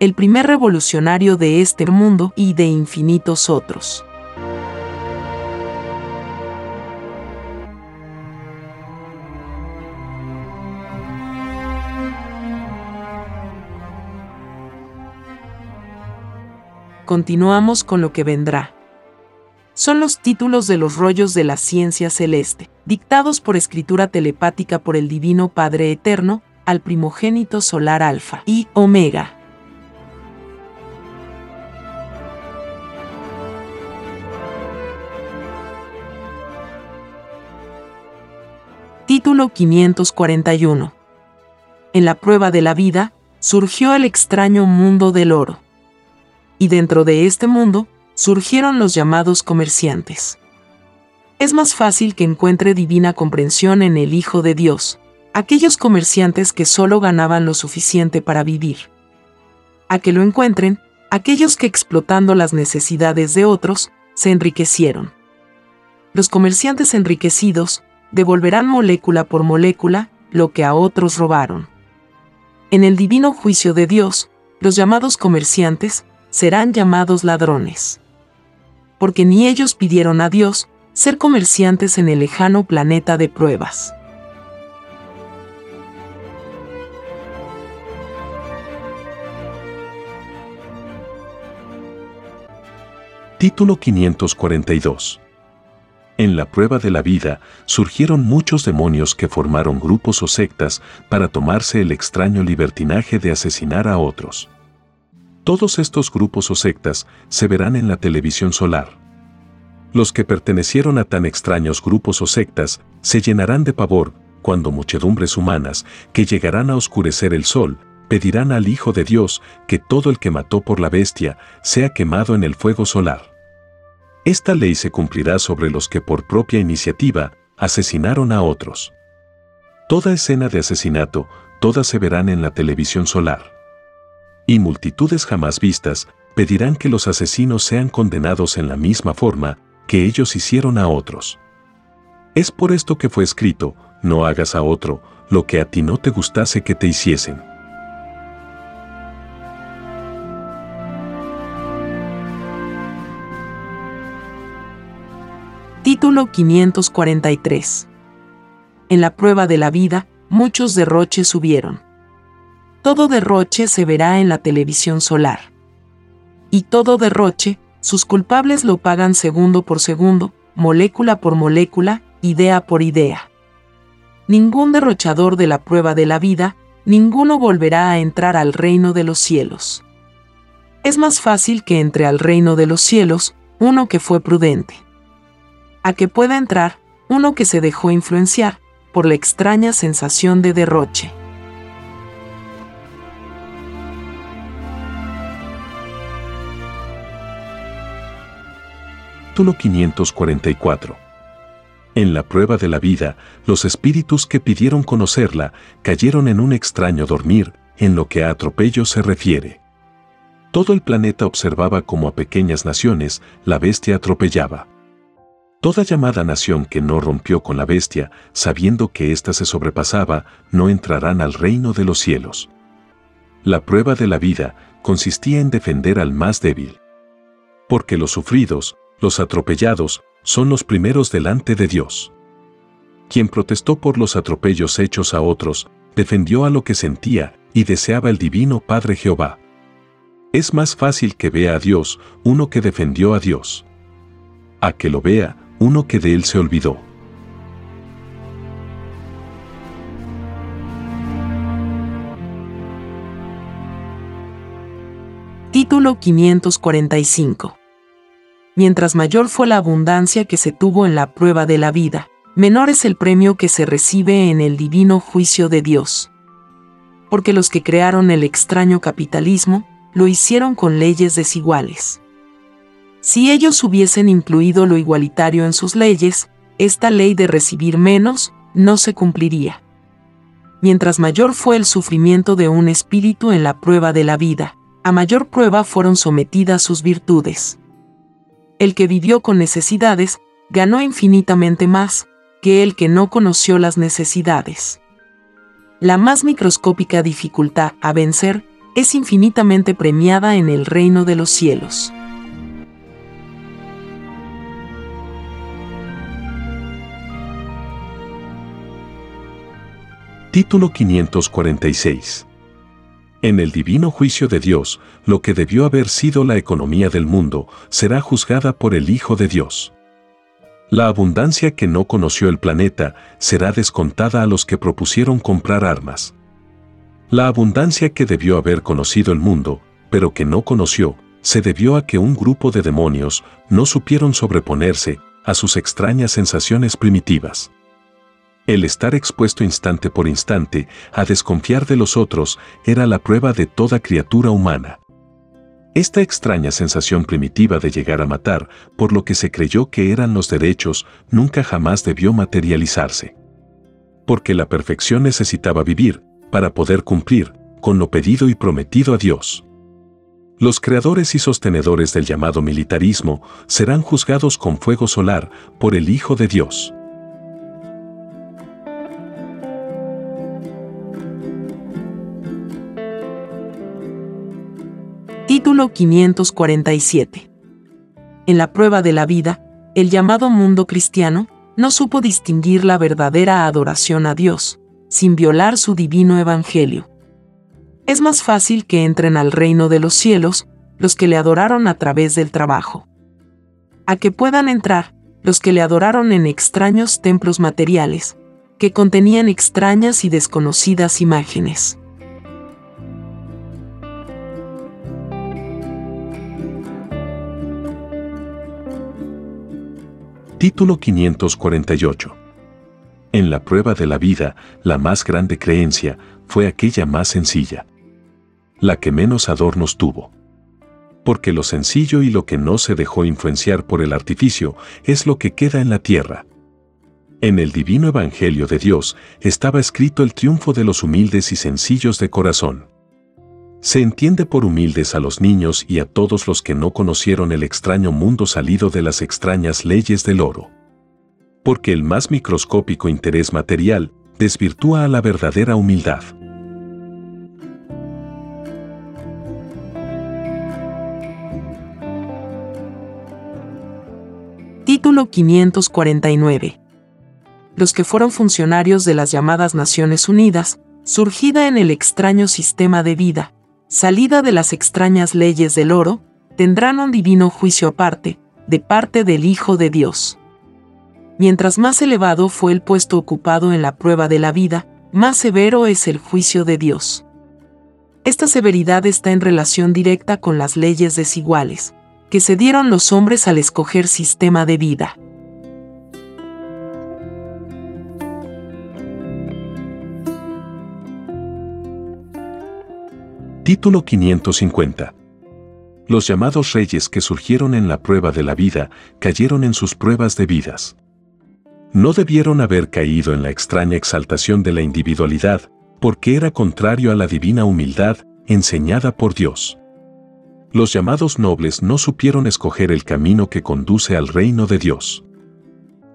el primer revolucionario de este mundo y de infinitos otros. Continuamos con lo que vendrá. Son los títulos de los rollos de la ciencia celeste, dictados por escritura telepática por el Divino Padre Eterno, al primogénito solar Alfa y Omega. Título 541. En la prueba de la vida, surgió el extraño mundo del oro. Y dentro de este mundo, surgieron los llamados comerciantes. Es más fácil que encuentre divina comprensión en el Hijo de Dios, aquellos comerciantes que solo ganaban lo suficiente para vivir. A que lo encuentren, aquellos que explotando las necesidades de otros, se enriquecieron. Los comerciantes enriquecidos devolverán molécula por molécula lo que a otros robaron. En el divino juicio de Dios, los llamados comerciantes serán llamados ladrones. Porque ni ellos pidieron a Dios ser comerciantes en el lejano planeta de pruebas. Título 542 en la prueba de la vida surgieron muchos demonios que formaron grupos o sectas para tomarse el extraño libertinaje de asesinar a otros. Todos estos grupos o sectas se verán en la televisión solar. Los que pertenecieron a tan extraños grupos o sectas se llenarán de pavor cuando muchedumbres humanas, que llegarán a oscurecer el sol, pedirán al Hijo de Dios que todo el que mató por la bestia sea quemado en el fuego solar. Esta ley se cumplirá sobre los que por propia iniciativa asesinaron a otros. Toda escena de asesinato, todas se verán en la televisión solar. Y multitudes jamás vistas pedirán que los asesinos sean condenados en la misma forma que ellos hicieron a otros. Es por esto que fue escrito, no hagas a otro lo que a ti no te gustase que te hiciesen. Título 543. En la prueba de la vida, muchos derroches subieron. Todo derroche se verá en la televisión solar. Y todo derroche, sus culpables lo pagan segundo por segundo, molécula por molécula, idea por idea. Ningún derrochador de la prueba de la vida, ninguno volverá a entrar al reino de los cielos. Es más fácil que entre al reino de los cielos uno que fue prudente. A que pueda entrar uno que se dejó influenciar por la extraña sensación de derroche. Título 544 En la prueba de la vida, los espíritus que pidieron conocerla cayeron en un extraño dormir, en lo que a atropello se refiere. Todo el planeta observaba como a pequeñas naciones la bestia atropellaba. Toda llamada nación que no rompió con la bestia, sabiendo que ésta se sobrepasaba, no entrarán al reino de los cielos. La prueba de la vida consistía en defender al más débil. Porque los sufridos, los atropellados, son los primeros delante de Dios. Quien protestó por los atropellos hechos a otros, defendió a lo que sentía y deseaba el divino Padre Jehová. Es más fácil que vea a Dios uno que defendió a Dios. A que lo vea uno que de él se olvidó. Título 545 Mientras mayor fue la abundancia que se tuvo en la prueba de la vida, menor es el premio que se recibe en el divino juicio de Dios. Porque los que crearon el extraño capitalismo, lo hicieron con leyes desiguales. Si ellos hubiesen incluido lo igualitario en sus leyes, esta ley de recibir menos no se cumpliría. Mientras mayor fue el sufrimiento de un espíritu en la prueba de la vida, a mayor prueba fueron sometidas sus virtudes el que vivió con necesidades, ganó infinitamente más que el que no conoció las necesidades. La más microscópica dificultad a vencer es infinitamente premiada en el reino de los cielos. Título 546 en el divino juicio de Dios, lo que debió haber sido la economía del mundo será juzgada por el Hijo de Dios. La abundancia que no conoció el planeta será descontada a los que propusieron comprar armas. La abundancia que debió haber conocido el mundo, pero que no conoció, se debió a que un grupo de demonios no supieron sobreponerse a sus extrañas sensaciones primitivas. El estar expuesto instante por instante a desconfiar de los otros era la prueba de toda criatura humana. Esta extraña sensación primitiva de llegar a matar, por lo que se creyó que eran los derechos, nunca jamás debió materializarse. Porque la perfección necesitaba vivir, para poder cumplir, con lo pedido y prometido a Dios. Los creadores y sostenedores del llamado militarismo serán juzgados con fuego solar por el Hijo de Dios. Título 547. En la prueba de la vida, el llamado mundo cristiano no supo distinguir la verdadera adoración a Dios, sin violar su divino evangelio. Es más fácil que entren al reino de los cielos los que le adoraron a través del trabajo. A que puedan entrar los que le adoraron en extraños templos materiales, que contenían extrañas y desconocidas imágenes. Título 548. En la prueba de la vida, la más grande creencia fue aquella más sencilla. La que menos adornos tuvo. Porque lo sencillo y lo que no se dejó influenciar por el artificio es lo que queda en la tierra. En el divino Evangelio de Dios estaba escrito el triunfo de los humildes y sencillos de corazón. Se entiende por humildes a los niños y a todos los que no conocieron el extraño mundo salido de las extrañas leyes del oro. Porque el más microscópico interés material desvirtúa a la verdadera humildad. Título 549. Los que fueron funcionarios de las llamadas Naciones Unidas, surgida en el extraño sistema de vida, salida de las extrañas leyes del oro, tendrán un divino juicio aparte, de parte del Hijo de Dios. Mientras más elevado fue el puesto ocupado en la prueba de la vida, más severo es el juicio de Dios. Esta severidad está en relación directa con las leyes desiguales, que se dieron los hombres al escoger sistema de vida. Título 550 Los llamados reyes que surgieron en la prueba de la vida cayeron en sus pruebas de vidas. No debieron haber caído en la extraña exaltación de la individualidad, porque era contrario a la divina humildad enseñada por Dios. Los llamados nobles no supieron escoger el camino que conduce al reino de Dios.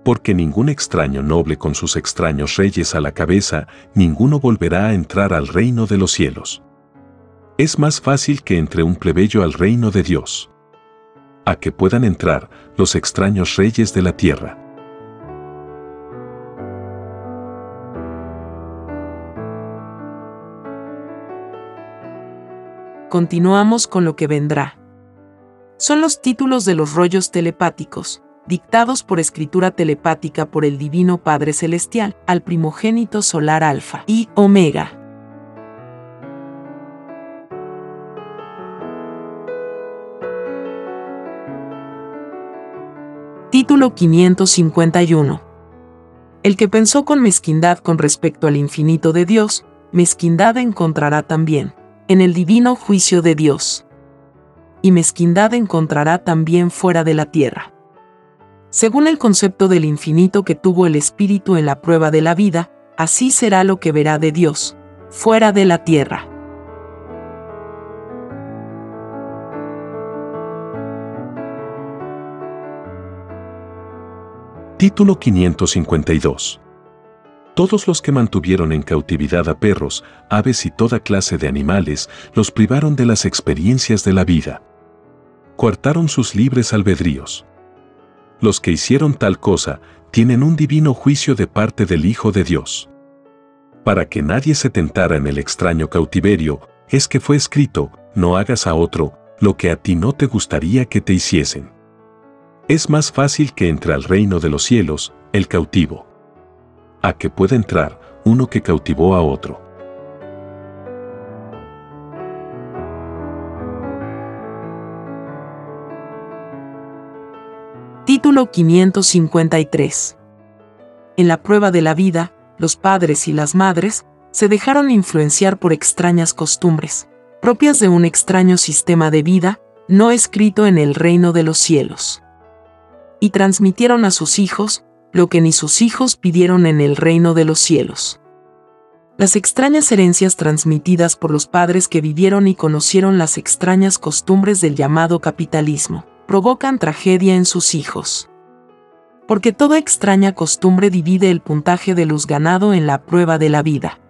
Porque ningún extraño noble con sus extraños reyes a la cabeza, ninguno volverá a entrar al reino de los cielos. Es más fácil que entre un plebeyo al reino de Dios. A que puedan entrar los extraños reyes de la tierra. continuamos con lo que vendrá. Son los títulos de los rollos telepáticos, dictados por escritura telepática por el Divino Padre Celestial, al primogénito solar Alfa y Omega. Título 551 El que pensó con mezquindad con respecto al infinito de Dios, mezquindad encontrará también en el divino juicio de Dios. Y mezquindad encontrará también fuera de la tierra. Según el concepto del infinito que tuvo el Espíritu en la prueba de la vida, así será lo que verá de Dios, fuera de la tierra. Título 552 todos los que mantuvieron en cautividad a perros, aves y toda clase de animales, los privaron de las experiencias de la vida. Coartaron sus libres albedríos. Los que hicieron tal cosa, tienen un divino juicio de parte del Hijo de Dios. Para que nadie se tentara en el extraño cautiverio, es que fue escrito, no hagas a otro lo que a ti no te gustaría que te hiciesen. Es más fácil que entre al reino de los cielos, el cautivo a que pueda entrar uno que cautivó a otro. Título 553 En la prueba de la vida, los padres y las madres se dejaron influenciar por extrañas costumbres, propias de un extraño sistema de vida, no escrito en el reino de los cielos. Y transmitieron a sus hijos lo que ni sus hijos pidieron en el reino de los cielos. Las extrañas herencias transmitidas por los padres que vivieron y conocieron las extrañas costumbres del llamado capitalismo, provocan tragedia en sus hijos. Porque toda extraña costumbre divide el puntaje de luz ganado en la prueba de la vida.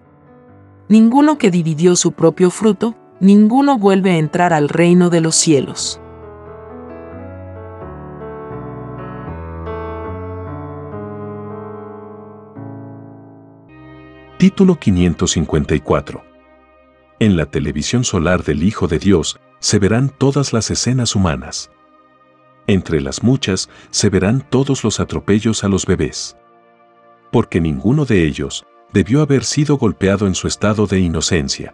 Ninguno que dividió su propio fruto, ninguno vuelve a entrar al reino de los cielos. Título 554. En la televisión solar del Hijo de Dios se verán todas las escenas humanas. Entre las muchas se verán todos los atropellos a los bebés. Porque ninguno de ellos debió haber sido golpeado en su estado de inocencia.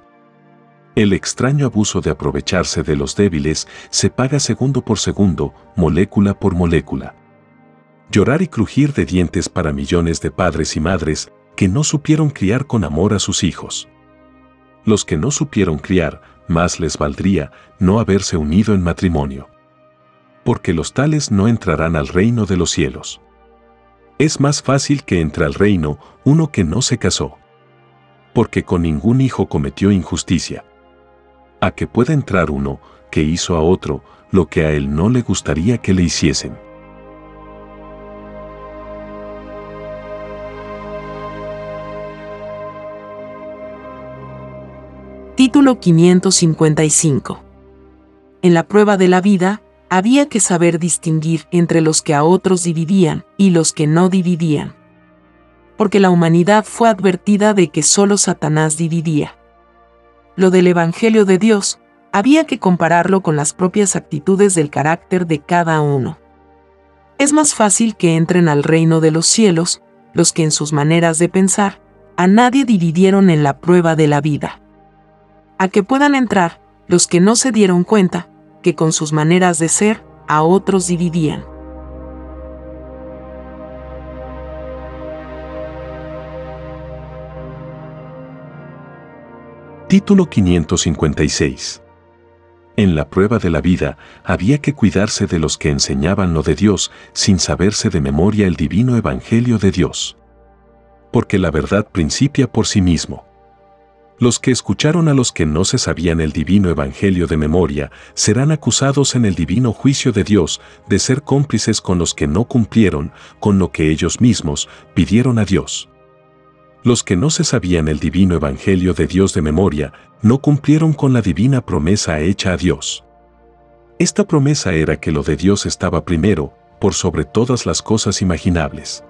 El extraño abuso de aprovecharse de los débiles se paga segundo por segundo, molécula por molécula. Llorar y crujir de dientes para millones de padres y madres que no supieron criar con amor a sus hijos. Los que no supieron criar, más les valdría no haberse unido en matrimonio. Porque los tales no entrarán al reino de los cielos. Es más fácil que entre al reino uno que no se casó. Porque con ningún hijo cometió injusticia. A que pueda entrar uno que hizo a otro lo que a él no le gustaría que le hiciesen. Título 555. En la prueba de la vida, había que saber distinguir entre los que a otros dividían y los que no dividían. Porque la humanidad fue advertida de que solo Satanás dividía. Lo del Evangelio de Dios, había que compararlo con las propias actitudes del carácter de cada uno. Es más fácil que entren al reino de los cielos los que en sus maneras de pensar, a nadie dividieron en la prueba de la vida A que puedan entrar los que no se dieron cuenta que con sus maneras de ser a otros dividían. Título 556 en la prueba de la vida había que cuidarse de los que enseñaban lo de Dios sin saberse de memoria el divino Evangelio de Dios. Porque la verdad principia por sí mismo. Los que escucharon a los que no se sabían el divino Evangelio de memoria serán acusados en el divino juicio de Dios de ser cómplices con los que no cumplieron con lo que ellos mismos pidieron a Dios. Los que no se sabían el divino Evangelio de Dios de memoria no cumplieron con la divina promesa hecha a Dios. Esta promesa era que lo de Dios estaba primero, por sobre todas las cosas imaginables.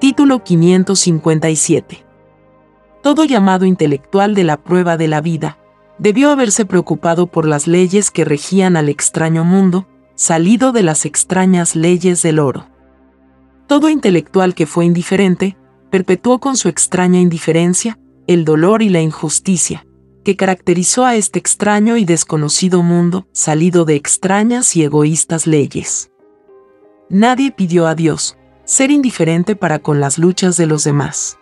Título 557 Todo llamado intelectual de la prueba de la vida, debió haberse preocupado por las leyes que regían al extraño mundo, salido de las extrañas leyes del oro. Todo intelectual que fue indiferente, perpetuó con su extraña indiferencia el dolor y la injusticia, que caracterizó a este extraño y desconocido mundo, salido de extrañas y egoístas leyes. Nadie pidió a Dios ser indiferente para con las luchas de los demás.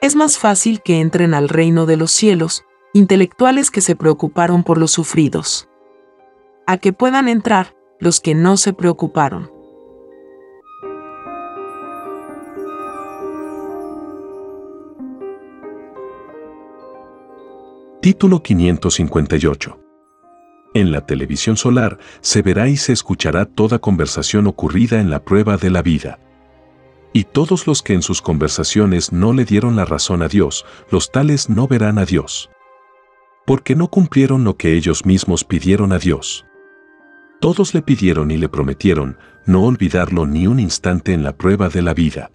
Es más fácil que entren al reino de los cielos intelectuales que se preocuparon por los sufridos. A que puedan entrar los que no se preocuparon. Título 558 en la televisión solar se verá y se escuchará toda conversación ocurrida en la prueba de la vida. Y todos los que en sus conversaciones no le dieron la razón a Dios, los tales no verán a Dios porque no cumplieron lo que ellos mismos pidieron a Dios. Todos le pidieron y le prometieron no olvidarlo ni un instante en la prueba de la vida.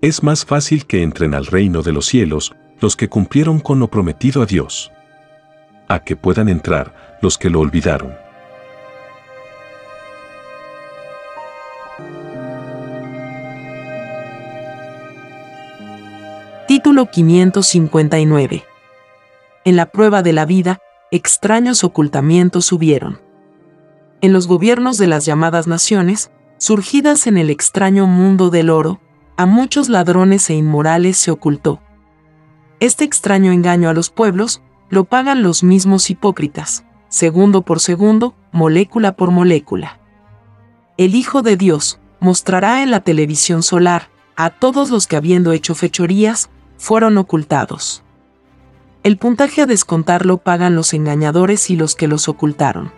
Es más fácil que entren al reino de los cielos los que cumplieron con lo prometido a Dios, a que puedan entrar los que lo olvidaron. Título 559 en la prueba de la vida, extraños ocultamientos hubieron. En los gobiernos de las llamadas naciones, surgidas en el extraño mundo del oro, a muchos ladrones e inmorales se ocultó. Este extraño engaño a los pueblos lo pagan los mismos hipócritas, segundo por segundo, molécula por molécula. El Hijo de Dios mostrará en la televisión solar a todos los que habiendo hecho fechorías, fueron ocultados. El puntaje a descontar lo pagan los engañadores y los que los ocultaron.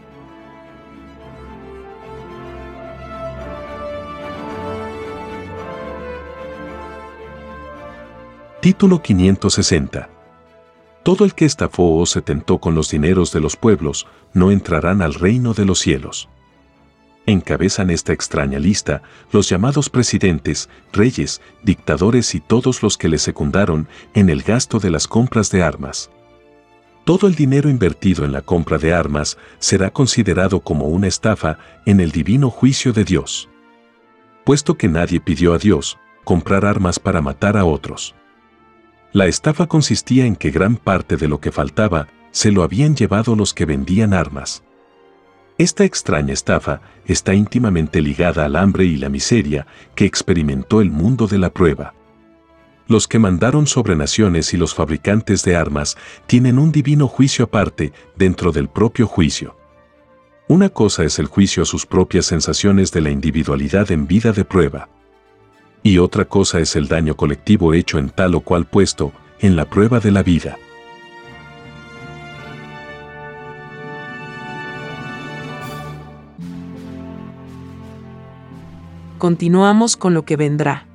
Título 560 Todo el que estafó o se tentó con los dineros de los pueblos no entrarán al reino de los cielos. Encabezan esta extraña lista los llamados presidentes, reyes, dictadores y todos los que le secundaron en el gasto de las compras de armas. Todo el dinero invertido en la compra de armas será considerado como una estafa en el divino juicio de Dios. Puesto que nadie pidió a Dios comprar armas para matar a otros. La estafa consistía en que gran parte de lo que faltaba se lo habían llevado los que vendían armas. Esta extraña estafa está íntimamente ligada al hambre y la miseria que experimentó el mundo de la prueba. Los que mandaron sobre naciones y los fabricantes de armas tienen un divino juicio aparte dentro del propio juicio. Una cosa es el juicio a sus propias sensaciones de la individualidad en vida de prueba. Y otra cosa es el daño colectivo hecho en tal o cual puesto en la prueba de la vida. continuamos con lo que vendrá.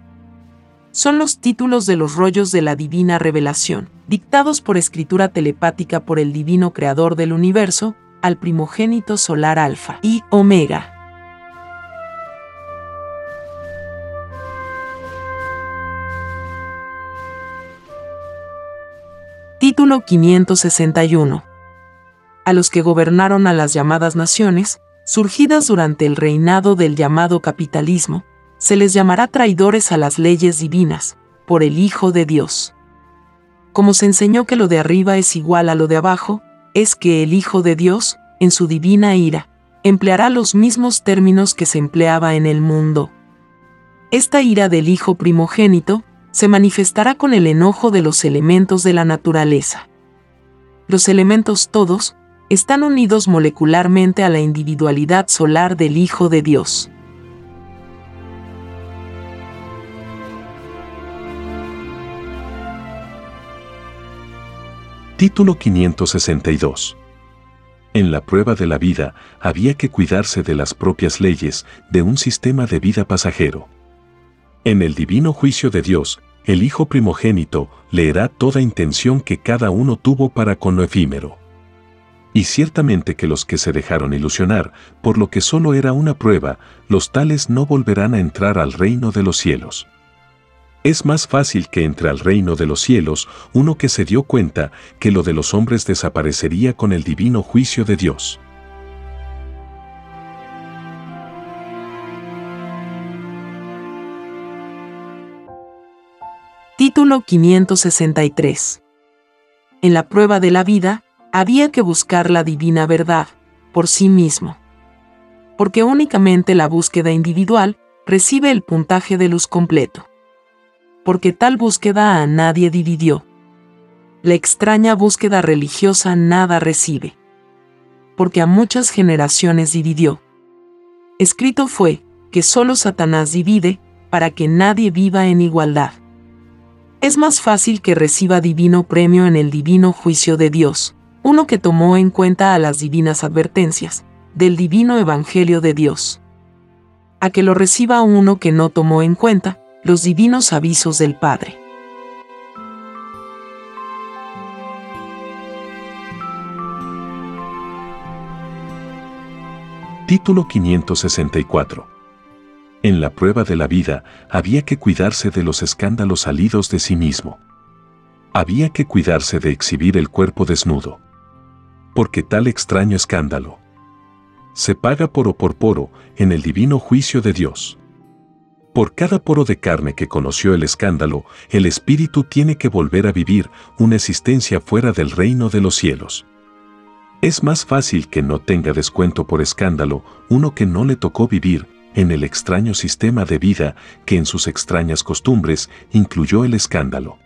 Son los títulos de los rollos de la divina revelación, dictados por escritura telepática por el divino creador del universo, al primogénito solar Alfa y Omega. Título 561. A los que gobernaron a las llamadas naciones, surgidas durante el reinado del llamado capitalismo, se les llamará traidores a las leyes divinas, por el Hijo de Dios. Como se enseñó que lo de arriba es igual a lo de abajo, es que el Hijo de Dios, en su divina ira, empleará los mismos términos que se empleaba en el mundo. Esta ira del Hijo primogénito se manifestará con el enojo de los elementos de la naturaleza. Los elementos todos están unidos molecularmente a la individualidad solar del Hijo de Dios. Título 562 en la prueba de la vida había que cuidarse de las propias leyes de un sistema de vida pasajero. En el divino juicio de Dios, el Hijo primogénito leerá toda intención que cada uno tuvo para con lo efímero. Y ciertamente que los que se dejaron ilusionar por lo que solo era una prueba, los tales no volverán a entrar al reino de los cielos. Es más fácil que entre al reino de los cielos uno que se dio cuenta que lo de los hombres desaparecería con el divino juicio de Dios. Título 563 En la prueba de la vida, había que buscar la divina verdad, por sí mismo. Porque únicamente la búsqueda individual recibe el puntaje de luz completo porque tal búsqueda a nadie dividió. La extraña búsqueda religiosa nada recibe, porque a muchas generaciones dividió. Escrito fue que solo Satanás divide para que nadie viva en igualdad. Es más fácil que reciba divino premio en el divino juicio de Dios, uno que tomó en cuenta a las divinas advertencias del divino evangelio de Dios, a que lo reciba uno que no tomó en cuenta los divinos avisos del Padre. Título 564 En la prueba de la vida había que cuidarse de los escándalos salidos de sí mismo. Había que cuidarse de exhibir el cuerpo desnudo. Porque tal extraño escándalo se paga poro por poro en el divino juicio de Dios. Por cada poro de carne que conoció el escándalo, el espíritu tiene que volver a vivir una existencia fuera del reino de los cielos. Es más fácil que no tenga descuento por escándalo uno que no le tocó vivir en el extraño sistema de vida que en sus extrañas costumbres incluyó el escándalo.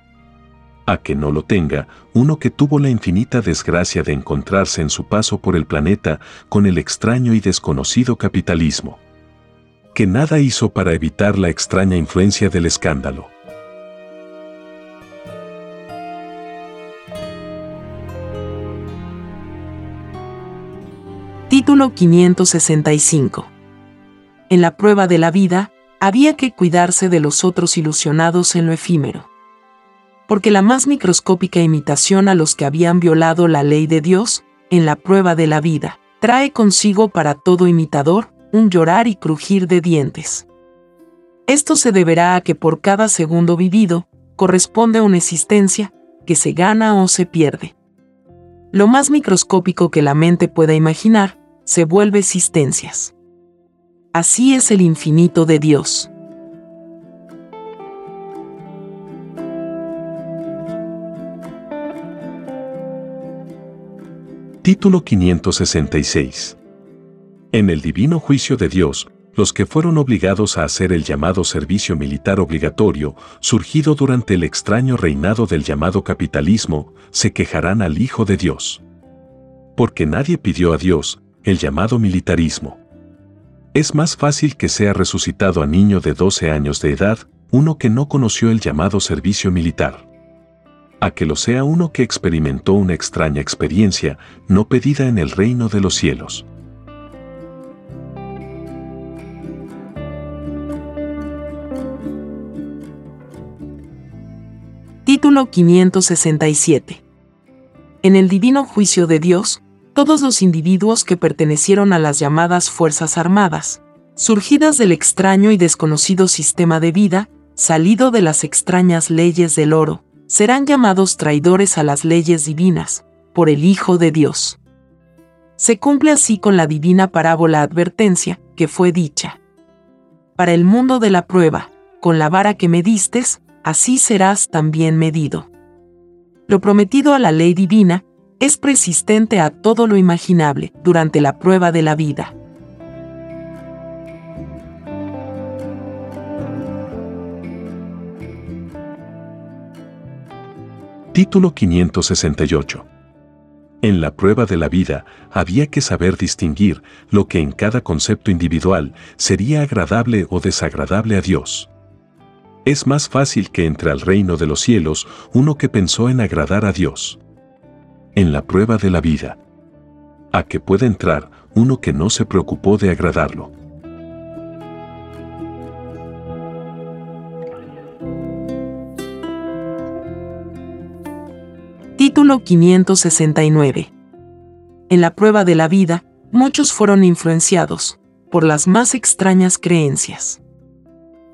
A que no lo tenga uno que tuvo la infinita desgracia de encontrarse en su paso por el planeta con el extraño y desconocido capitalismo que nada hizo para evitar la extraña influencia del escándalo. Título 565 En la prueba de la vida, había que cuidarse de los otros ilusionados en lo efímero. Porque la más microscópica imitación a los que habían violado la ley de Dios, en la prueba de la vida, trae consigo para todo imitador un llorar y crujir de dientes. Esto se deberá a que por cada segundo vivido corresponde una existencia que se gana o se pierde. Lo más microscópico que la mente pueda imaginar se vuelve existencias. Así es el infinito de Dios. Título 566 en el divino juicio de Dios, los que fueron obligados a hacer el llamado servicio militar obligatorio, surgido durante el extraño reinado del llamado capitalismo, se quejarán al Hijo de Dios. Porque nadie pidió a Dios el llamado militarismo. Es más fácil que sea resucitado a niño de 12 años de edad, uno que no conoció el llamado servicio militar. A que lo sea uno que experimentó una extraña experiencia no pedida en el reino de los cielos. Título 567. En el divino juicio de Dios, todos los individuos que pertenecieron a las llamadas Fuerzas Armadas, surgidas del extraño y desconocido sistema de vida, salido de las extrañas leyes del oro, serán llamados traidores a las leyes divinas, por el Hijo de Dios. Se cumple así con la divina parábola advertencia que fue dicha. para el mundo de la prueba, con la vara que me distes, así serás también medido. Lo prometido a la ley divina es persistente a todo lo imaginable durante la prueba de la vida. Título 568 en la prueba de la vida había que saber distinguir lo que en cada concepto individual sería agradable o desagradable a Dios. Es más fácil que entre al reino de los cielos uno que pensó en agradar a Dios. En la prueba de la vida. A que puede entrar uno que no se preocupó de agradarlo. Título 569. En la prueba de la vida, muchos fueron influenciados por las más extrañas creencias.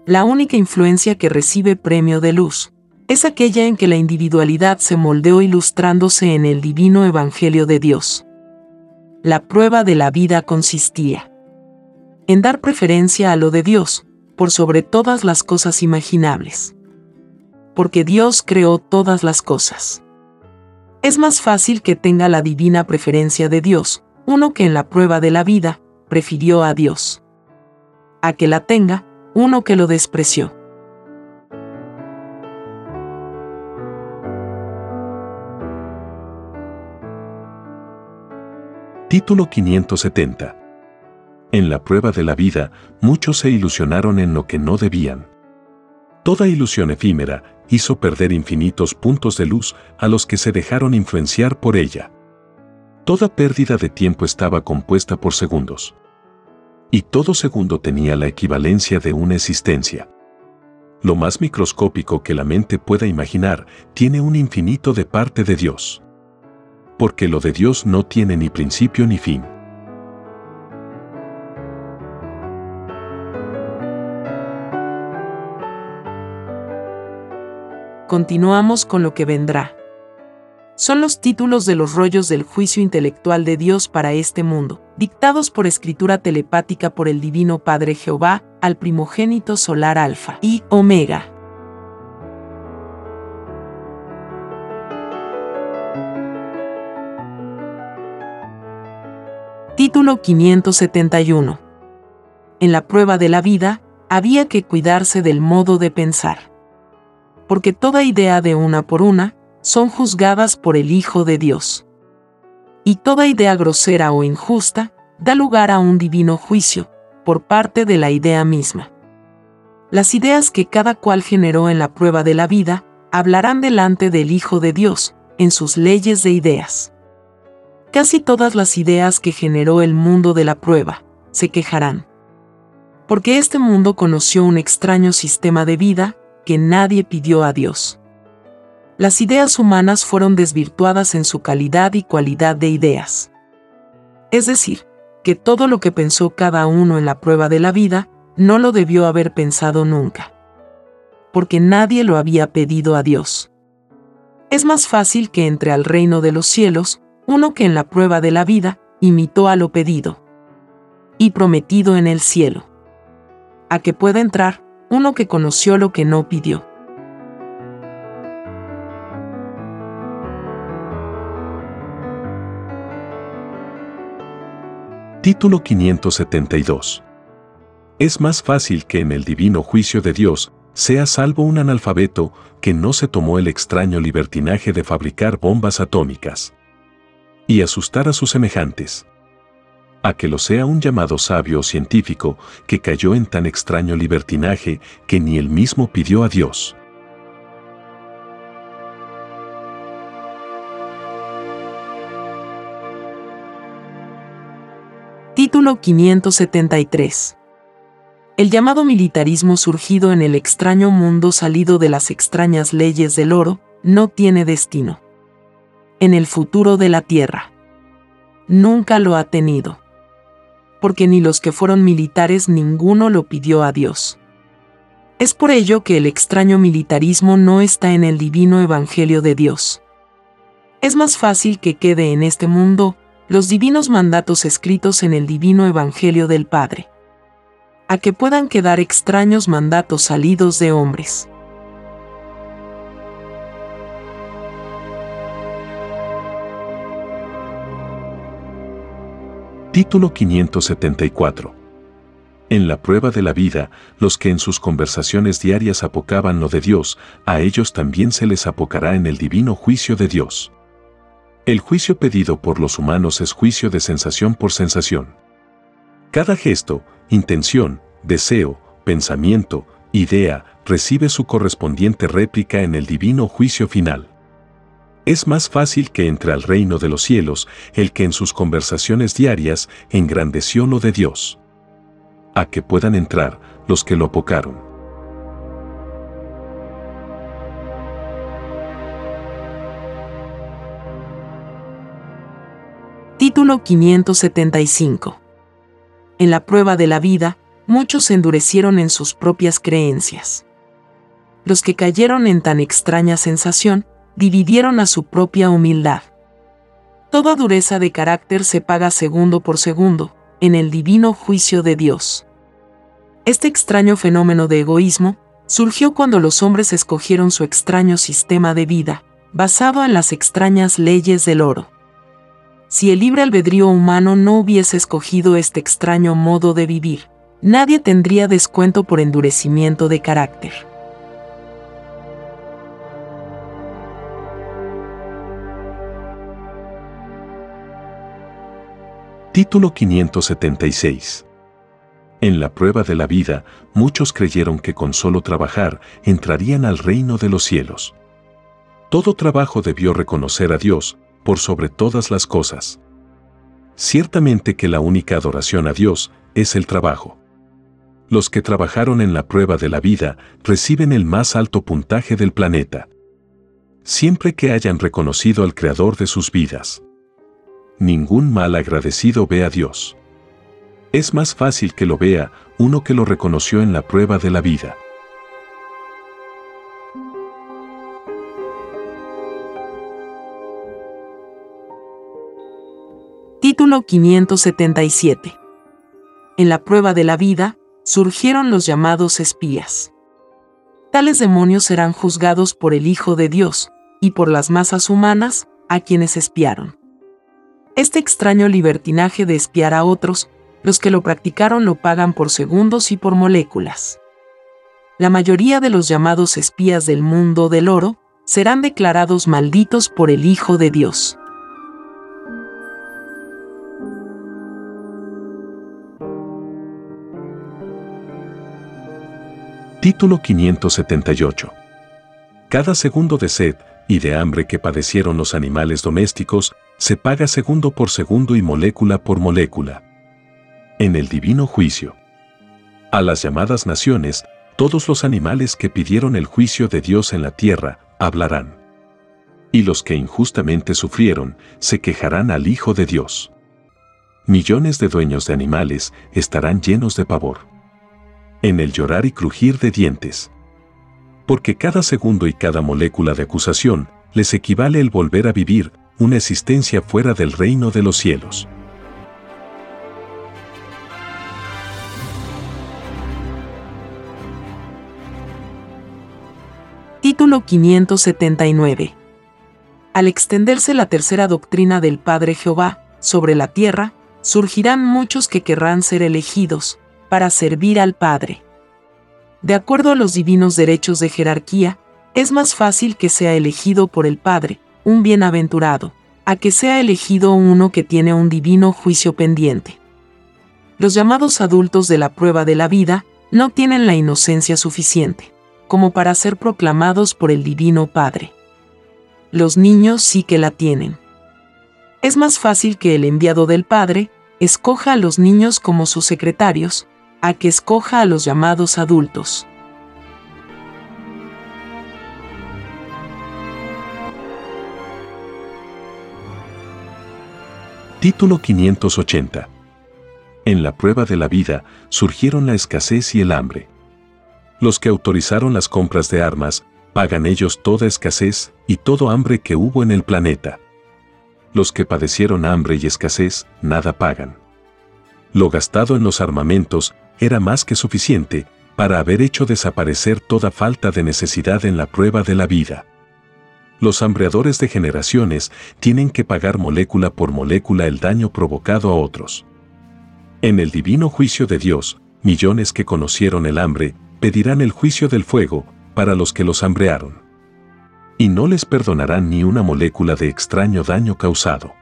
La única influencia que recibe premio de luz es aquella en que la individualidad se moldeó ilustrándose en el divino Evangelio de Dios. La prueba de la vida consistía en dar preferencia a lo de Dios, por sobre todas las cosas imaginables. Porque Dios creó todas las cosas es más fácil que tenga la divina preferencia de Dios, uno que en la prueba de la vida prefirió a Dios. A que la tenga, uno que lo despreció. Título 570 En la prueba de la vida, muchos se ilusionaron en lo que no debían. Toda ilusión efímera hizo perder infinitos puntos de luz a los que se dejaron influenciar por ella. Toda pérdida de tiempo estaba compuesta por segundos. Y todo segundo tenía la equivalencia de una existencia. Lo más microscópico que la mente pueda imaginar tiene un infinito de parte de Dios. Porque lo de Dios no tiene ni principio ni fin. continuamos con lo que vendrá. Son los títulos de los rollos del juicio intelectual de Dios para este mundo, dictados por escritura telepática por el Divino Padre Jehová al primogénito solar Alfa y Omega. Título 571. En la prueba de la vida, había que cuidarse del modo de pensar porque toda idea de una por una son juzgadas por el Hijo de Dios. Y toda idea grosera o injusta da lugar a un divino juicio por parte de la idea misma. Las ideas que cada cual generó en la prueba de la vida hablarán delante del Hijo de Dios en sus leyes de ideas. Casi todas las ideas que generó el mundo de la prueba se quejarán. Porque este mundo conoció un extraño sistema de vida que nadie pidió a Dios. Las ideas humanas fueron desvirtuadas en su calidad y cualidad de ideas. Es decir, que todo lo que pensó cada uno en la prueba de la vida, no lo debió haber pensado nunca. Porque nadie lo había pedido a Dios. Es más fácil que entre al reino de los cielos uno que en la prueba de la vida imitó a lo pedido y prometido en el cielo. A que pueda entrar uno que conoció lo que no pidió. Título 572 Es más fácil que en el divino juicio de Dios sea salvo un analfabeto que no se tomó el extraño libertinaje de fabricar bombas atómicas y asustar a sus semejantes a que lo sea un llamado sabio o científico que cayó en tan extraño libertinaje que ni él mismo pidió a Dios. Título 573 El llamado militarismo surgido en el extraño mundo salido de las extrañas leyes del oro no tiene destino. En el futuro de la Tierra. Nunca lo ha tenido porque ni los que fueron militares ninguno lo pidió a Dios. Es por ello que el extraño militarismo no está en el divino Evangelio de Dios. Es más fácil que quede en este mundo los divinos mandatos escritos en el divino Evangelio del Padre. a que puedan quedar extraños mandatos salidos de hombres. Título 574. En la prueba de la vida, los que en sus conversaciones diarias apocaban lo de Dios, a ellos también se les apocará en el divino juicio de Dios. El juicio pedido por los humanos es juicio de sensación por sensación. Cada gesto, intención, deseo, pensamiento, idea, recibe su correspondiente réplica en el divino juicio final. Es más fácil que entre al reino de los cielos el que en sus conversaciones diarias engrandeció lo de Dios. A que puedan entrar los que lo apocaron. Título 575 En la prueba de la vida, muchos se endurecieron en sus propias creencias. Los que cayeron en tan extraña sensación, dividieron a su propia humildad. Toda dureza de carácter se paga segundo por segundo, en el divino juicio de Dios. Este extraño fenómeno de egoísmo surgió cuando los hombres escogieron su extraño sistema de vida, basado en las extrañas leyes del oro. Si el libre albedrío humano no hubiese escogido este extraño modo de vivir, nadie tendría descuento por endurecimiento de carácter. Título 576. En la prueba de la vida, muchos creyeron que con solo trabajar entrarían al reino de los cielos. Todo trabajo debió reconocer a Dios por sobre todas las cosas. Ciertamente que la única adoración a Dios es el trabajo. Los que trabajaron en la prueba de la vida reciben el más alto puntaje del planeta. Siempre que hayan reconocido al Creador de sus vidas ningún mal agradecido ve a Dios. Es más fácil que lo vea uno que lo reconoció en la prueba de la vida. Título 577 En la prueba de la vida, surgieron los llamados espías. Tales demonios serán juzgados por el Hijo de Dios, y por las masas humanas, a quienes espiaron. Este extraño libertinaje de espiar a otros, los que lo practicaron lo pagan por segundos y por moléculas. La mayoría de los llamados espías del mundo del oro serán declarados malditos por el Hijo de Dios. Título 578 Cada segundo de sed y de hambre que padecieron los animales domésticos se paga segundo por segundo y molécula por molécula. En el divino juicio. A las llamadas naciones, todos los animales que pidieron el juicio de Dios en la tierra, hablarán. Y los que injustamente sufrieron, se quejarán al Hijo de Dios. Millones de dueños de animales estarán llenos de pavor. En el llorar y crujir de dientes. Porque cada segundo y cada molécula de acusación les equivale el volver a vivir una existencia fuera del reino de los cielos. Título 579 Al extenderse la tercera doctrina del Padre Jehová sobre la tierra, surgirán muchos que querrán ser elegidos para servir al Padre. De acuerdo a los divinos derechos de jerarquía, es más fácil que sea elegido por el Padre, un bienaventurado, a que sea elegido uno que tiene un divino juicio pendiente. Los llamados adultos de la prueba de la vida no tienen la inocencia suficiente, como para ser proclamados por el Divino Padre. Los niños sí que la tienen. Es más fácil que el enviado del Padre escoja a los niños como sus secretarios, a que escoja a los llamados adultos. Título 580. En la prueba de la vida surgieron la escasez y el hambre. Los que autorizaron las compras de armas pagan ellos toda escasez y todo hambre que hubo en el planeta. Los que padecieron hambre y escasez nada pagan. Lo gastado en los armamentos era más que suficiente para haber hecho desaparecer toda falta de necesidad en la prueba de la vida. Los hambreadores de generaciones tienen que pagar molécula por molécula el daño provocado a otros. En el divino juicio de Dios, millones que conocieron el hambre pedirán el juicio del fuego para los que los hambrearon. Y no les perdonarán ni una molécula de extraño daño causado.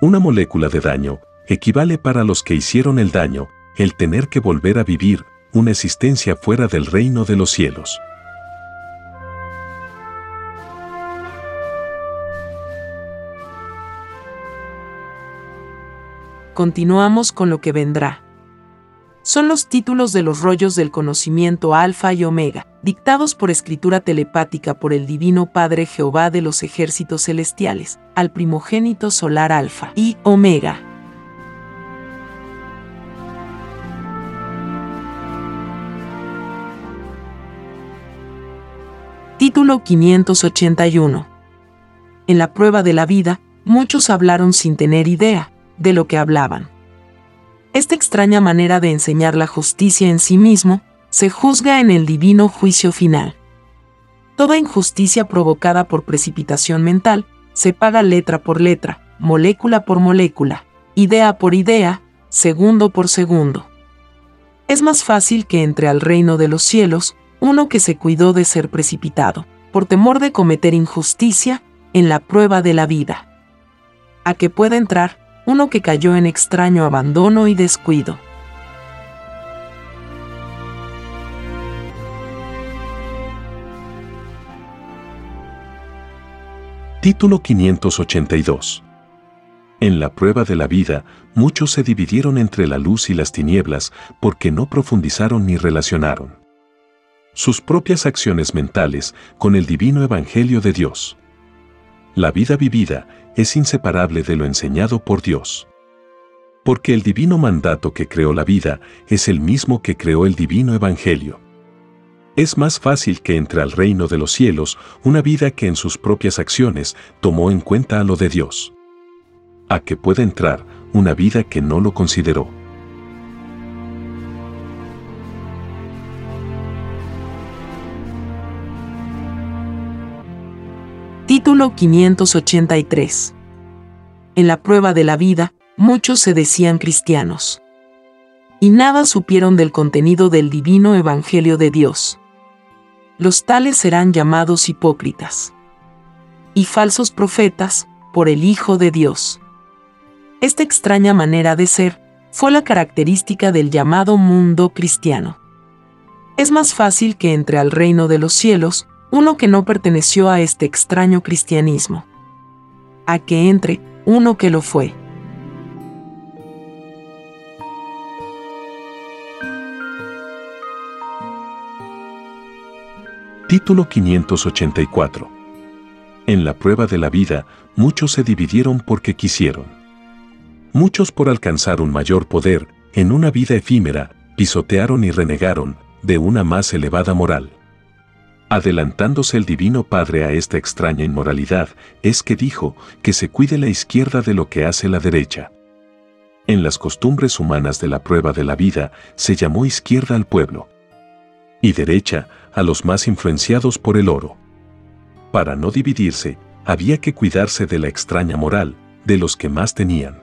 Una molécula de daño equivale para los que hicieron el daño el tener que volver a vivir una existencia fuera del reino de los cielos. Continuamos con lo que vendrá. Son los títulos de los rollos del conocimiento alfa y omega, dictados por escritura telepática por el Divino Padre Jehová de los ejércitos celestiales, al primogénito solar alfa y omega. Título 581. En la prueba de la vida, muchos hablaron sin tener idea de lo que hablaban. Esta extraña manera de enseñar la justicia en sí mismo se juzga en el divino juicio final. Toda injusticia provocada por precipitación mental se paga letra por letra, molécula por molécula, idea por idea, segundo por segundo. Es más fácil que entre al reino de los cielos uno que se cuidó de ser precipitado, por temor de cometer injusticia, en la prueba de la vida. A que pueda entrar uno que cayó en extraño abandono y descuido. Título 582 En la prueba de la vida, muchos se dividieron entre la luz y las tinieblas porque no profundizaron ni relacionaron sus propias acciones mentales con el divino Evangelio de Dios. La vida vivida es inseparable de lo enseñado por Dios. Porque el divino mandato que creó la vida es el mismo que creó el divino Evangelio. Es más fácil que entre al reino de los cielos una vida que en sus propias acciones tomó en cuenta a lo de Dios. A que pueda entrar una vida que no lo consideró. Título 583. En la prueba de la vida, muchos se decían cristianos. Y nada supieron del contenido del divino Evangelio de Dios. Los tales serán llamados hipócritas. Y falsos profetas, por el Hijo de Dios. Esta extraña manera de ser fue la característica del llamado mundo cristiano. Es más fácil que entre al reino de los cielos uno que no perteneció a este extraño cristianismo. A que entre uno que lo fue. Título 584 En la prueba de la vida, muchos se dividieron porque quisieron. Muchos por alcanzar un mayor poder, en una vida efímera, pisotearon y renegaron de una más elevada moral. Adelantándose el Divino Padre a esta extraña inmoralidad, es que dijo que se cuide la izquierda de lo que hace la derecha. En las costumbres humanas de la prueba de la vida se llamó izquierda al pueblo y derecha a los más influenciados por el oro. Para no dividirse, había que cuidarse de la extraña moral de los que más tenían.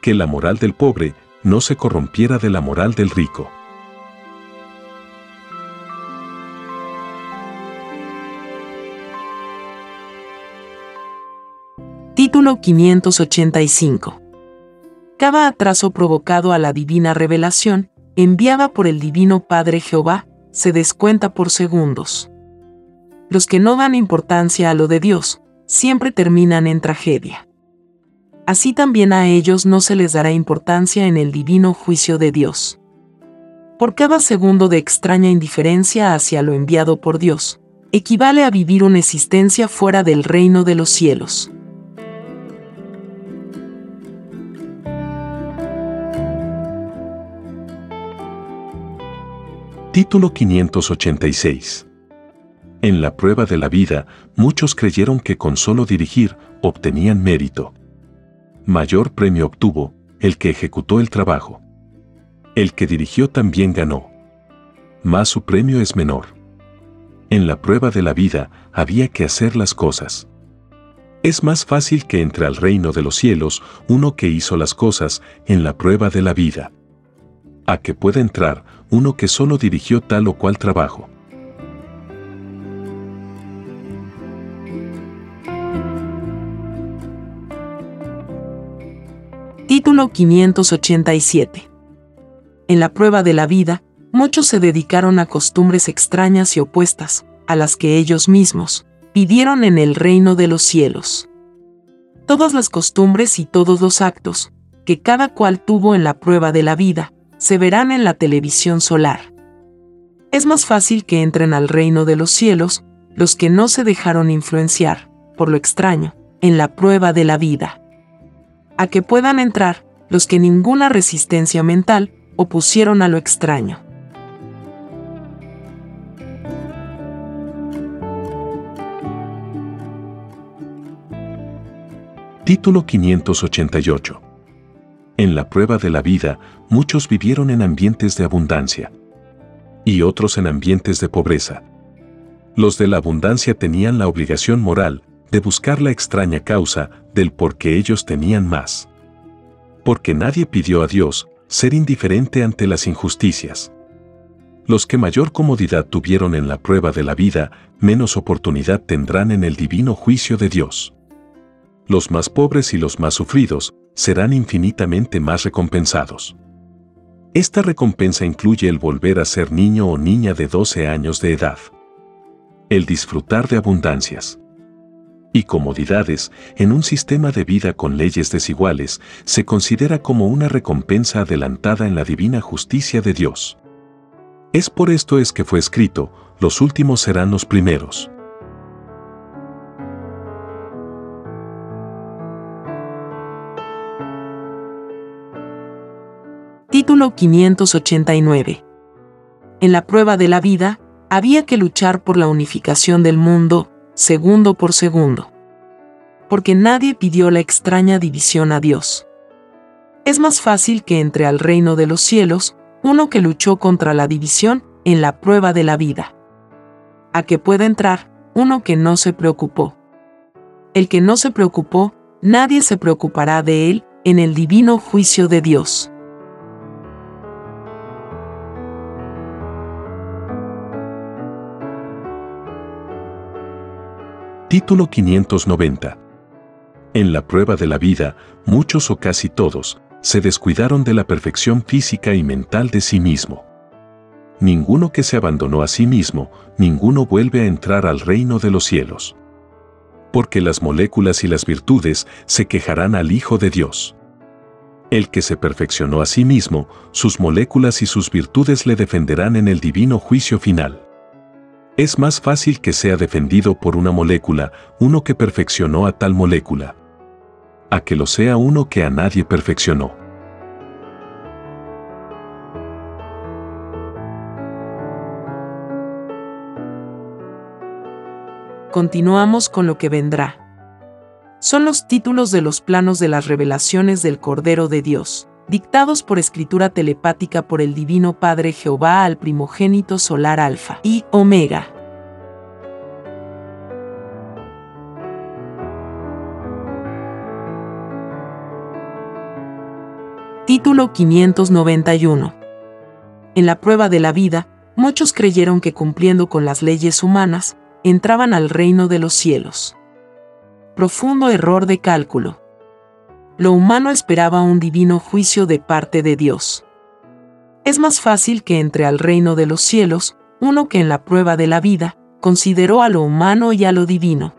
Que la moral del pobre no se corrompiera de la moral del rico. Título 585. Cada atraso provocado a la divina revelación, enviada por el Divino Padre Jehová, se descuenta por segundos. Los que no dan importancia a lo de Dios, siempre terminan en tragedia. Así también a ellos no se les dará importancia en el divino juicio de Dios. Por cada segundo de extraña indiferencia hacia lo enviado por Dios, equivale a vivir una existencia fuera del reino de los cielos. Título 586. En la prueba de la vida, muchos creyeron que con solo dirigir obtenían mérito. Mayor premio obtuvo el que ejecutó el trabajo. El que dirigió también ganó. Mas su premio es menor. En la prueba de la vida había que hacer las cosas. Es más fácil que entre al reino de los cielos uno que hizo las cosas en la prueba de la vida. A que pueda entrar uno que solo dirigió tal o cual trabajo. Título 587 En la prueba de la vida, muchos se dedicaron a costumbres extrañas y opuestas, a las que ellos mismos pidieron en el reino de los cielos. Todas las costumbres y todos los actos, que cada cual tuvo en la prueba de la vida, se verán en la televisión solar. Es más fácil que entren al reino de los cielos los que no se dejaron influenciar, por lo extraño, en la prueba de la vida a que puedan entrar los que ninguna resistencia mental opusieron a lo extraño. Título 588 En la prueba de la vida, muchos vivieron en ambientes de abundancia y otros en ambientes de pobreza. Los de la abundancia tenían la obligación moral de buscar la extraña causa del por qué ellos tenían más. Porque nadie pidió a Dios ser indiferente ante las injusticias. Los que mayor comodidad tuvieron en la prueba de la vida, menos oportunidad tendrán en el divino juicio de Dios. Los más pobres y los más sufridos serán infinitamente más recompensados. Esta recompensa incluye el volver a ser niño o niña de 12 años de edad. El disfrutar de abundancias y comodidades en un sistema de vida con leyes desiguales se considera como una recompensa adelantada en la divina justicia de Dios. Es por esto es que fue escrito, los últimos serán los primeros. Título 589 En la prueba de la vida, había que luchar por la unificación del mundo, segundo por segundo. Porque nadie pidió la extraña división a Dios. Es más fácil que entre al reino de los cielos uno que luchó contra la división en la prueba de la vida. A que pueda entrar uno que no se preocupó. El que no se preocupó, nadie se preocupará de él en el divino juicio de Dios. Título 590. En la prueba de la vida, muchos o casi todos, se descuidaron de la perfección física y mental de sí mismo. Ninguno que se abandonó a sí mismo, ninguno vuelve a entrar al reino de los cielos. Porque las moléculas y las virtudes se quejarán al Hijo de Dios. El que se perfeccionó a sí mismo, sus moléculas y sus virtudes le defenderán en el divino juicio final. Es más fácil que sea defendido por una molécula uno que perfeccionó a tal molécula, a que lo sea uno que a nadie perfeccionó. Continuamos con lo que vendrá. Son los títulos de los planos de las revelaciones del Cordero de Dios, dictados por escritura telepática por el Divino Padre Jehová al primogénito solar Alfa y Omega. Título 591 En la prueba de la vida, muchos creyeron que cumpliendo con las leyes humanas, entraban al reino de los cielos. Profundo error de cálculo lo humano esperaba un divino juicio de parte de Dios. Es más fácil que entre al reino de los cielos uno que en la prueba de la vida consideró a lo humano y a lo divino,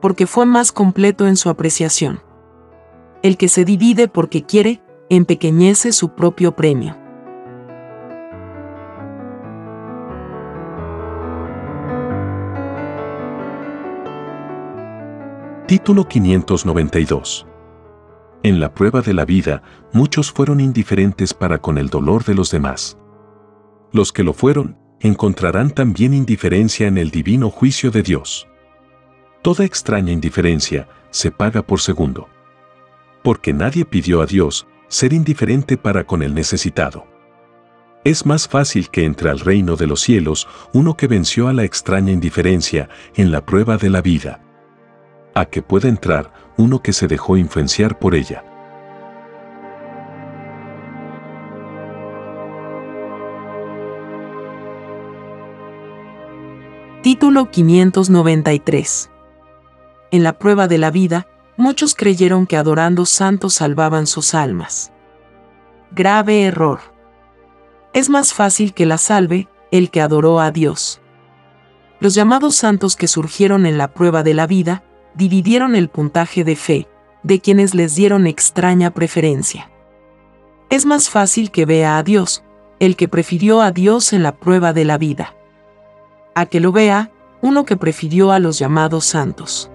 porque fue más completo en su apreciación. El que se divide porque quiere, empequeñece su propio premio. Título 592 en la prueba de la vida, muchos fueron indiferentes para con el dolor de los demás. Los que lo fueron, encontrarán también indiferencia en el divino juicio de Dios. Toda extraña indiferencia se paga por segundo. Porque nadie pidió a Dios ser indiferente para con el necesitado. Es más fácil que entre al reino de los cielos uno que venció a la extraña indiferencia en la prueba de la vida, a que pueda entrar uno que se dejó influenciar por ella. Título 593 En la prueba de la vida, muchos creyeron que adorando santos salvaban sus almas. Grave error. Es más fácil que la salve el que adoró a Dios. Los llamados santos que surgieron en la prueba de la vida dividieron el puntaje de fe, de quienes les dieron extraña preferencia. Es más fácil que vea a Dios, el que prefirió a Dios en la prueba de la vida. A que lo vea, uno que prefirió a los llamados santos.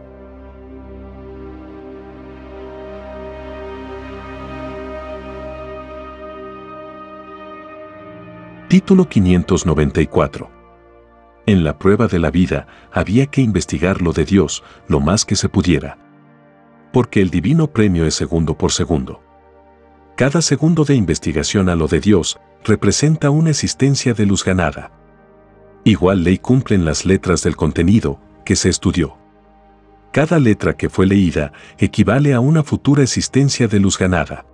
Título 594. En la prueba de la vida había que investigar lo de Dios lo más que se pudiera. Porque el divino premio es segundo por segundo. Cada segundo de investigación a lo de Dios representa una existencia de luz ganada. Igual ley cumplen las letras del contenido que se estudió. Cada letra que fue leída equivale a una futura existencia de luz ganada.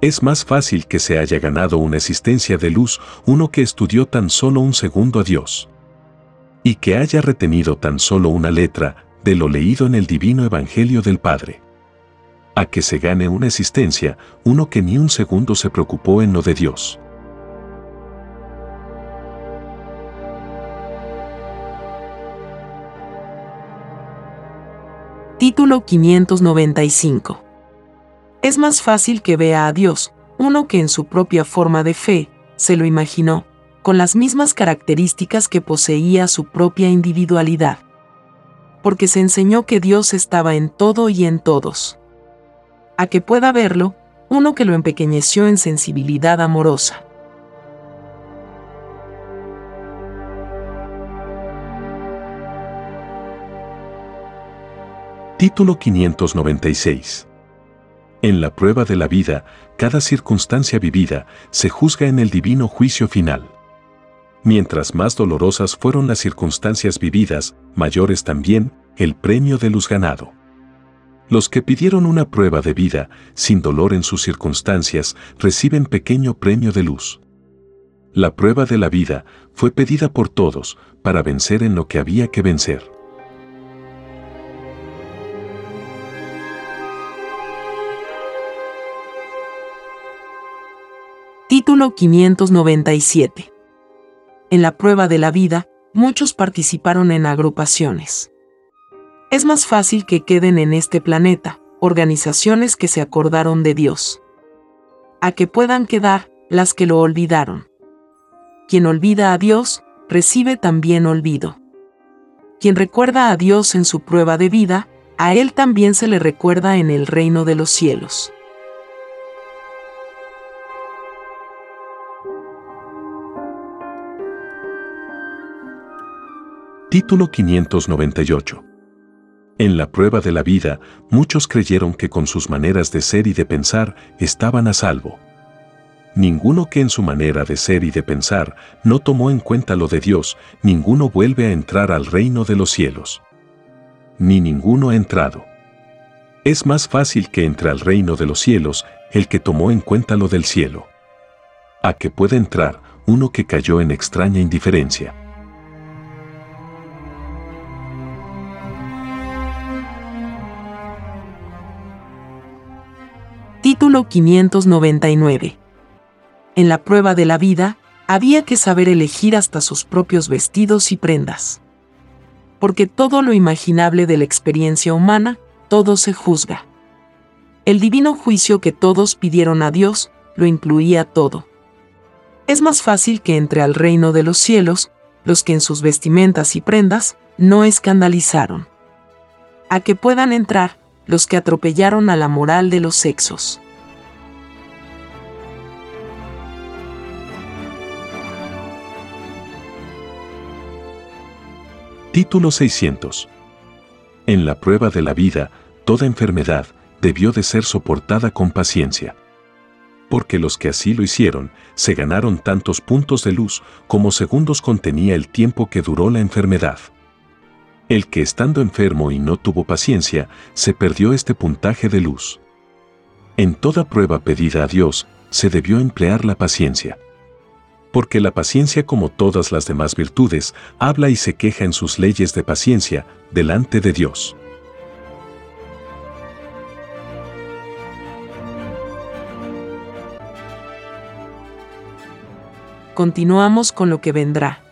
Es más fácil que se haya ganado una existencia de luz uno que estudió tan solo un segundo a Dios. Y que haya retenido tan solo una letra de lo leído en el divino Evangelio del Padre. A que se gane una existencia uno que ni un segundo se preocupó en lo de Dios. Título 595 es más fácil que vea a Dios, uno que en su propia forma de fe, se lo imaginó, con las mismas características que poseía su propia individualidad. Porque se enseñó que Dios estaba en todo y en todos. A que pueda verlo, uno que lo empequeñeció en sensibilidad amorosa. Título 596 en la prueba de la vida, cada circunstancia vivida se juzga en el divino juicio final. Mientras más dolorosas fueron las circunstancias vividas, mayor es también el premio de luz ganado. Los que pidieron una prueba de vida sin dolor en sus circunstancias reciben pequeño premio de luz. La prueba de la vida fue pedida por todos para vencer en lo que había que vencer. Título 597. En la prueba de la vida, muchos participaron en agrupaciones. Es más fácil que queden en este planeta organizaciones que se acordaron de Dios. A que puedan quedar las que lo olvidaron. Quien olvida a Dios, recibe también olvido. Quien recuerda a Dios en su prueba de vida, a Él también se le recuerda en el reino de los cielos. Título 598. En la prueba de la vida, muchos creyeron que con sus maneras de ser y de pensar estaban a salvo. Ninguno que en su manera de ser y de pensar no tomó en cuenta lo de Dios, ninguno vuelve a entrar al reino de los cielos. Ni ninguno ha entrado. Es más fácil que entre al reino de los cielos el que tomó en cuenta lo del cielo. A que pueda entrar uno que cayó en extraña indiferencia. Título 599. En la prueba de la vida, había que saber elegir hasta sus propios vestidos y prendas. Porque todo lo imaginable de la experiencia humana, todo se juzga. El divino juicio que todos pidieron a Dios, lo incluía todo. Es más fácil que entre al reino de los cielos, los que en sus vestimentas y prendas no escandalizaron. A que puedan entrar, los que atropellaron a la moral de los sexos. Título 600. En la prueba de la vida, toda enfermedad debió de ser soportada con paciencia. porque los que así lo hicieron se ganaron tantos puntos de luz como segundos contenía el tiempo que duró la enfermedad. El que estando enfermo y no tuvo paciencia, se perdió este puntaje de luz. En toda prueba pedida a Dios, se debió emplear la paciencia. Porque la paciencia, como todas las demás virtudes, habla y se queja en sus leyes de paciencia delante de Dios. Continuamos con lo que vendrá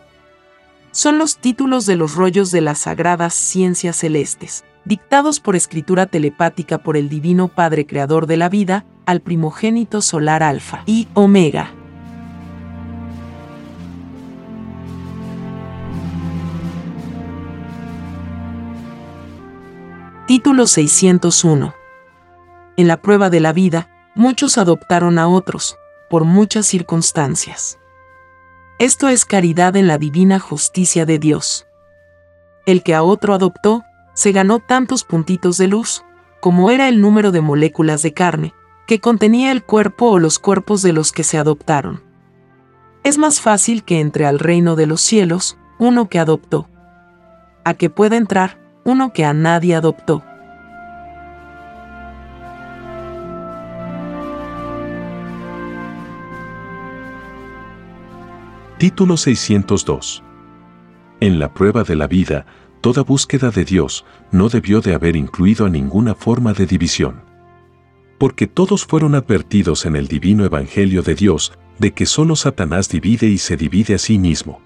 son los títulos de los rollos de las sagradas ciencias celestes, dictados por escritura telepática por el Divino Padre Creador de la vida, al primogénito solar Alfa y Omega. Título 601. En la prueba de la vida, muchos adoptaron a otros, por muchas circunstancias. Esto es caridad en la divina justicia de Dios. El que a otro adoptó, se ganó tantos puntitos de luz, como era el número de moléculas de carne, que contenía el cuerpo o los cuerpos de los que se adoptaron. Es más fácil que entre al reino de los cielos uno que adoptó, a que pueda entrar uno que a nadie adoptó. Título 602. En la prueba de la vida, toda búsqueda de Dios no debió de haber incluido a ninguna forma de división. Porque todos fueron advertidos en el divino Evangelio de Dios de que solo Satanás divide y se divide a sí mismo.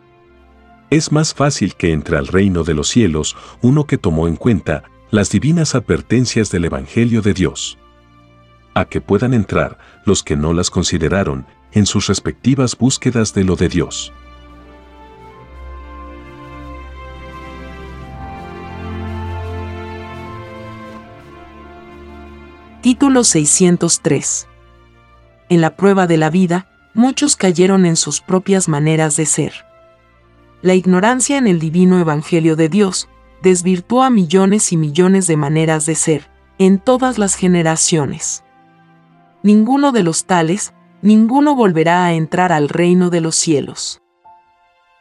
Es más fácil que entre al reino de los cielos uno que tomó en cuenta las divinas advertencias del Evangelio de Dios. A que puedan entrar los que no las consideraron en sus respectivas búsquedas de lo de Dios. Título 603. En la prueba de la vida, muchos cayeron en sus propias maneras de ser. La ignorancia en el divino Evangelio de Dios desvirtuó a millones y millones de maneras de ser, en todas las generaciones. Ninguno de los tales ninguno volverá a entrar al reino de los cielos.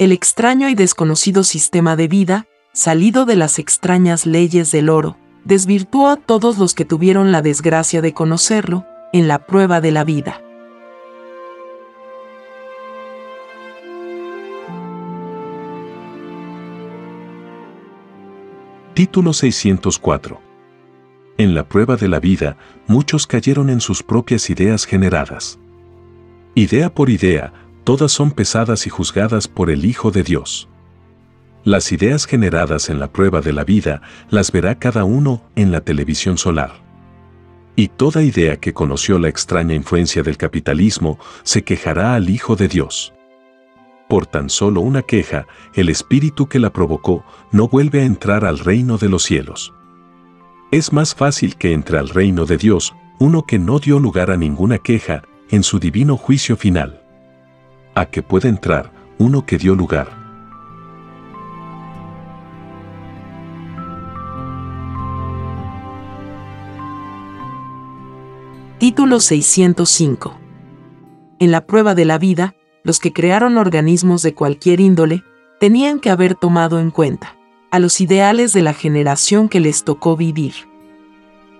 El extraño y desconocido sistema de vida, salido de las extrañas leyes del oro, desvirtuó a todos los que tuvieron la desgracia de conocerlo en la prueba de la vida. Título 604. En la prueba de la vida, muchos cayeron en sus propias ideas generadas. Idea por idea, todas son pesadas y juzgadas por el Hijo de Dios. Las ideas generadas en la prueba de la vida las verá cada uno en la televisión solar. Y toda idea que conoció la extraña influencia del capitalismo se quejará al Hijo de Dios. Por tan solo una queja, el espíritu que la provocó no vuelve a entrar al reino de los cielos. Es más fácil que entre al reino de Dios uno que no dio lugar a ninguna queja en su divino juicio final. A que pueda entrar uno que dio lugar. Título 605. En la prueba de la vida, los que crearon organismos de cualquier índole tenían que haber tomado en cuenta a los ideales de la generación que les tocó vivir.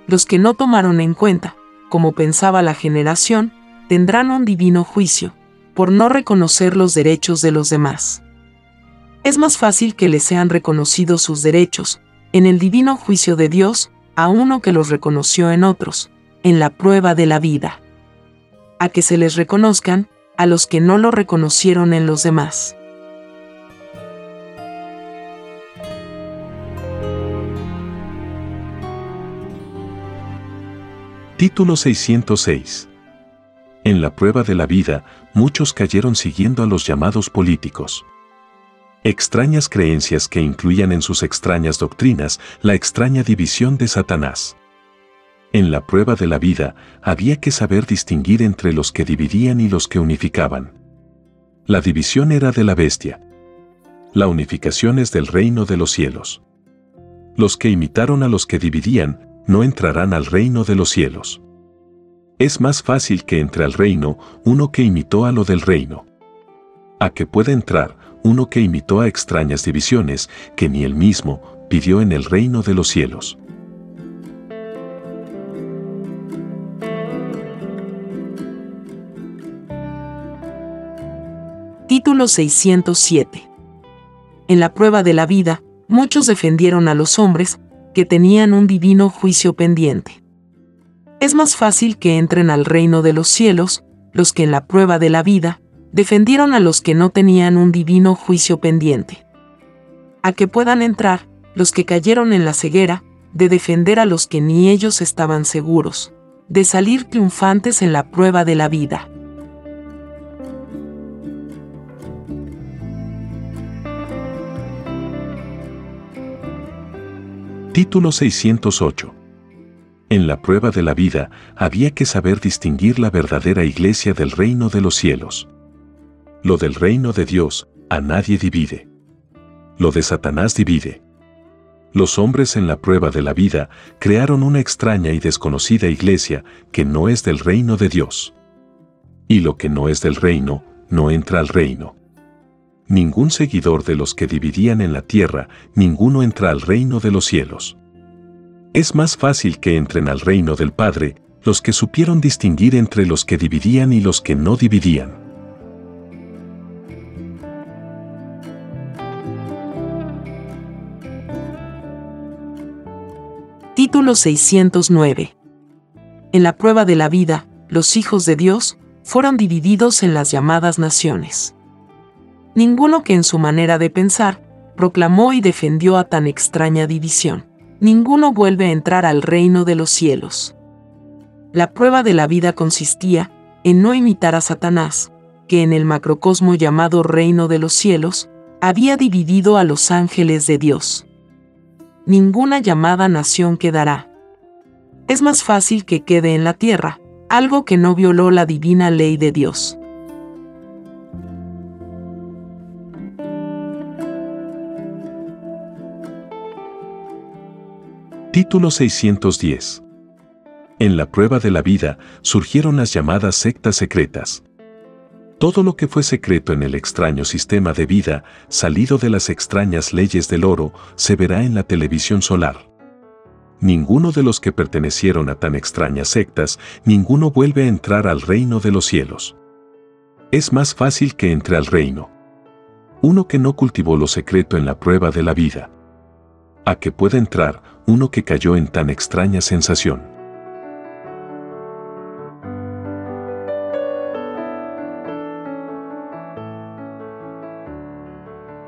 Los que no tomaron en cuenta, como pensaba la generación, tendrán un divino juicio, por no reconocer los derechos de los demás. Es más fácil que les sean reconocidos sus derechos, en el divino juicio de Dios, a uno que los reconoció en otros, en la prueba de la vida. A que se les reconozcan a los que no lo reconocieron en los demás. Título 606 en la prueba de la vida, muchos cayeron siguiendo a los llamados políticos. Extrañas creencias que incluían en sus extrañas doctrinas la extraña división de Satanás. En la prueba de la vida había que saber distinguir entre los que dividían y los que unificaban. La división era de la bestia. La unificación es del reino de los cielos. Los que imitaron a los que dividían no entrarán al reino de los cielos Es más fácil que entre al reino uno que imitó a lo del reino. A que pueda entrar uno que imitó a extrañas divisiones que ni él mismo pidió en el reino de los cielos. Título 607 En la prueba de la vida, muchos defendieron a los hombres que tenían un divino juicio pendiente. Es más fácil que entren al reino de los cielos los que en la prueba de la vida defendieron a los que no tenían un divino juicio pendiente. A que puedan entrar los que cayeron en la ceguera de defender a los que ni ellos estaban seguros, de salir triunfantes en la prueba de la vida. Título 608 en la prueba de la vida había que saber distinguir la verdadera iglesia del reino de los cielos. Lo del reino de Dios a nadie divide. Lo de Satanás divide. Los hombres en la prueba de la vida crearon una extraña y desconocida iglesia que no es del reino de Dios. Y lo que no es del reino, no entra al reino. Ningún seguidor de los que dividían en la tierra, ninguno entra al reino de los cielos. Es más fácil que entren al reino del Padre los que supieron distinguir entre los que dividían y los que no dividían. Título 609. En la prueba de la vida, los hijos de Dios fueron divididos en las llamadas naciones. Ninguno que en su manera de pensar proclamó y defendió a tan extraña división. Ninguno vuelve a entrar al reino de los cielos. La prueba de la vida consistía en no imitar a Satanás, que en el macrocosmo llamado reino de los cielos, había dividido a los ángeles de Dios ninguna llamada nación quedará. Es más fácil que quede en la tierra, algo que no violó la divina ley de Dios. Título 610 En la prueba de la vida surgieron las llamadas sectas secretas. Todo lo que fue secreto en el extraño sistema de vida, salido de las extrañas leyes del oro, se verá en la televisión solar. Ninguno de los que pertenecieron a tan extrañas sectas, ninguno vuelve a entrar al reino de los cielos. Es más fácil que entre al reino. Uno que no cultivó lo secreto en la prueba de la vida. A que pueda entrar uno que cayó en tan extraña sensación.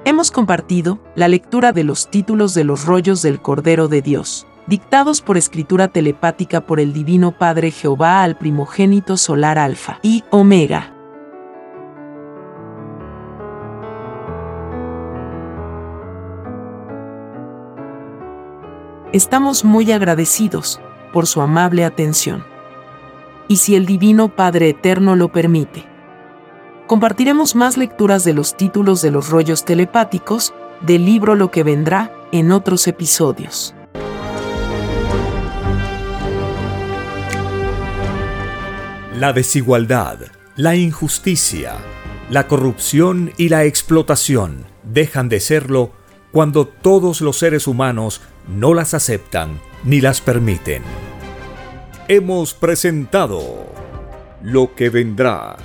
Hemos compartido la lectura de los títulos de los rollos del Cordero de Dios, dictados por escritura telepática por el Divino Padre Jehová al primogénito solar Alfa y Omega. Estamos muy agradecidos por su amable atención. Y si el Divino Padre Eterno lo permite, compartiremos más lecturas de los títulos de los rollos telepáticos del libro Lo que vendrá en otros episodios. La desigualdad, la injusticia, la corrupción y la explotación dejan de serlo cuando todos los seres humanos no las aceptan ni las permiten. Hemos presentado lo que vendrá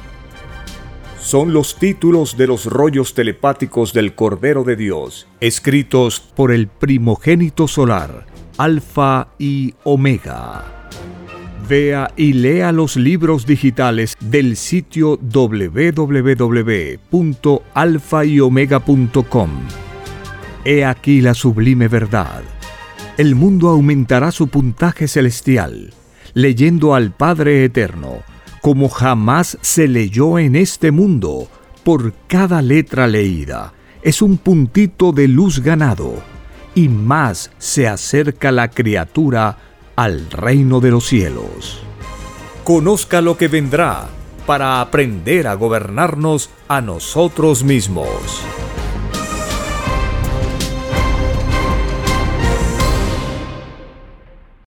son los títulos de los rollos telepáticos del Cordero de Dios, escritos por el primogénito solar, Alfa y Omega. Vea y lea los libros digitales del sitio www.alfayomega.com. He aquí la sublime verdad. El mundo aumentará su puntaje celestial, leyendo al Padre Eterno como jamás se leyó en este mundo, por cada letra leída. Es un puntito de luz ganado, y más se acerca la criatura al reino de los cielos. Conozca lo que vendrá para aprender a gobernarnos a nosotros mismos.